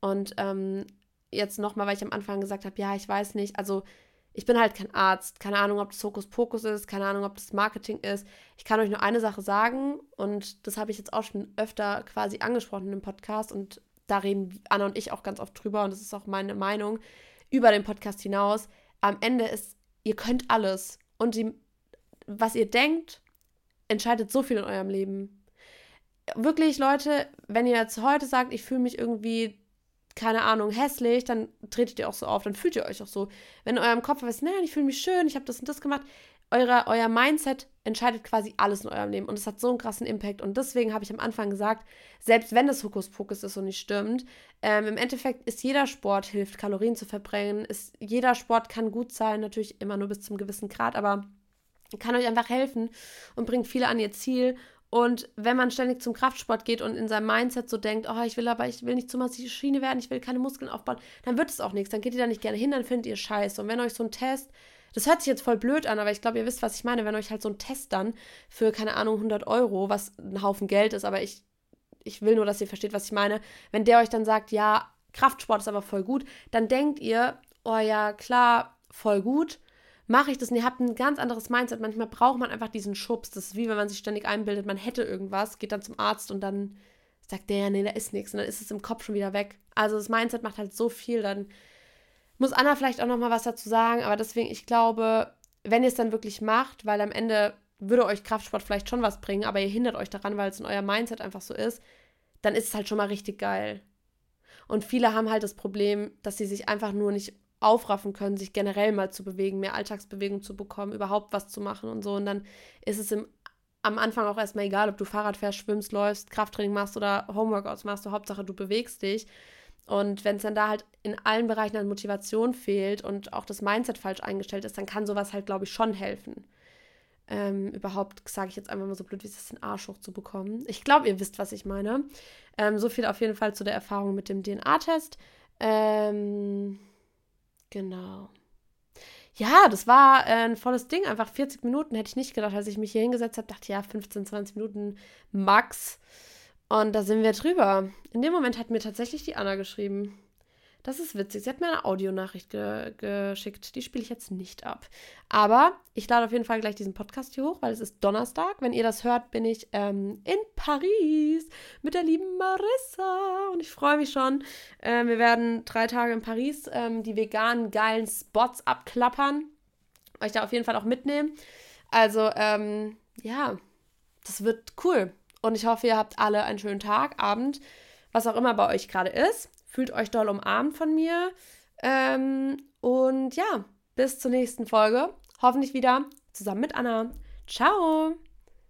Und ähm, jetzt nochmal, weil ich am Anfang gesagt habe, ja, ich weiß nicht, also ich bin halt kein Arzt, keine Ahnung, ob das Hokuspokus ist, keine Ahnung, ob das Marketing ist. Ich kann euch nur eine Sache sagen und das habe ich jetzt auch schon öfter quasi angesprochen im Podcast und da reden Anna und ich auch ganz oft drüber und das ist auch meine Meinung über den Podcast hinaus. Am Ende ist, ihr könnt alles und die, was ihr denkt, entscheidet so viel in eurem Leben. Wirklich, Leute, wenn ihr jetzt heute sagt, ich fühle mich irgendwie keine Ahnung, hässlich, dann tretet ihr auch so auf, dann fühlt ihr euch auch so. Wenn in eurem Kopf ist, nein, ich fühle mich schön, ich habe das und das gemacht, eure, euer Mindset entscheidet quasi alles in eurem Leben und es hat so einen krassen Impact. Und deswegen habe ich am Anfang gesagt, selbst wenn das Hokuspokus ist und nicht stimmt, ähm, im Endeffekt ist jeder Sport hilft, Kalorien zu verbrennen. Ist, jeder Sport kann gut sein, natürlich immer nur bis zum gewissen Grad, aber kann euch einfach helfen und bringt viele an ihr Ziel. Und wenn man ständig zum Kraftsport geht und in seinem Mindset so denkt, oh, ich will aber, ich will nicht zu massive Schiene werden, ich will keine Muskeln aufbauen, dann wird es auch nichts. Dann geht ihr da nicht gerne hin, dann findet ihr Scheiße. Und wenn euch so ein Test, das hört sich jetzt voll blöd an, aber ich glaube, ihr wisst, was ich meine, wenn euch halt so ein Test dann für, keine Ahnung, 100 Euro, was ein Haufen Geld ist, aber ich, ich will nur, dass ihr versteht, was ich meine, wenn der euch dann sagt, ja, Kraftsport ist aber voll gut, dann denkt ihr, oh ja, klar, voll gut mache ich das und ihr habt ein ganz anderes Mindset. Manchmal braucht man einfach diesen Schubs. Das ist wie wenn man sich ständig einbildet, man hätte irgendwas, geht dann zum Arzt und dann sagt der, nee, da ist nichts. Und dann ist es im Kopf schon wieder weg. Also das Mindset macht halt so viel. Dann muss Anna vielleicht auch noch mal was dazu sagen. Aber deswegen, ich glaube, wenn ihr es dann wirklich macht, weil am Ende würde euch Kraftsport vielleicht schon was bringen, aber ihr hindert euch daran, weil es in euer Mindset einfach so ist, dann ist es halt schon mal richtig geil. Und viele haben halt das Problem, dass sie sich einfach nur nicht aufraffen können, sich generell mal zu bewegen, mehr Alltagsbewegung zu bekommen, überhaupt was zu machen und so. Und dann ist es im, am Anfang auch erstmal egal, ob du Fahrrad fährst, schwimmst, läufst, Krafttraining machst oder Homeworkouts machst. Hauptsache, du bewegst dich. Und wenn es dann da halt in allen Bereichen an Motivation fehlt und auch das Mindset falsch eingestellt ist, dann kann sowas halt, glaube ich, schon helfen. Ähm, überhaupt, sage ich jetzt einfach mal so blöd, wie es ist, den Arsch hochzubekommen. Ich glaube, ihr wisst, was ich meine. Ähm, so viel auf jeden Fall zu der Erfahrung mit dem DNA-Test. Ähm, Genau. Ja, das war äh, ein volles Ding. Einfach 40 Minuten hätte ich nicht gedacht, als ich mich hier hingesetzt habe. Dachte, ja, 15, 20 Minuten max. Und da sind wir drüber. In dem Moment hat mir tatsächlich die Anna geschrieben. Das ist witzig. Sie hat mir eine Audionachricht ge geschickt. Die spiele ich jetzt nicht ab. Aber ich lade auf jeden Fall gleich diesen Podcast hier hoch, weil es ist Donnerstag. Wenn ihr das hört, bin ich ähm, in Paris mit der lieben Marissa. Und ich freue mich schon. Äh, wir werden drei Tage in Paris ähm, die veganen, geilen Spots abklappern. Euch da auf jeden Fall auch mitnehmen. Also, ähm, ja, das wird cool. Und ich hoffe, ihr habt alle einen schönen Tag, Abend, was auch immer bei euch gerade ist. Fühlt euch doll umarmt von mir. Ähm, und ja, bis zur nächsten Folge. Hoffentlich wieder zusammen mit Anna. Ciao!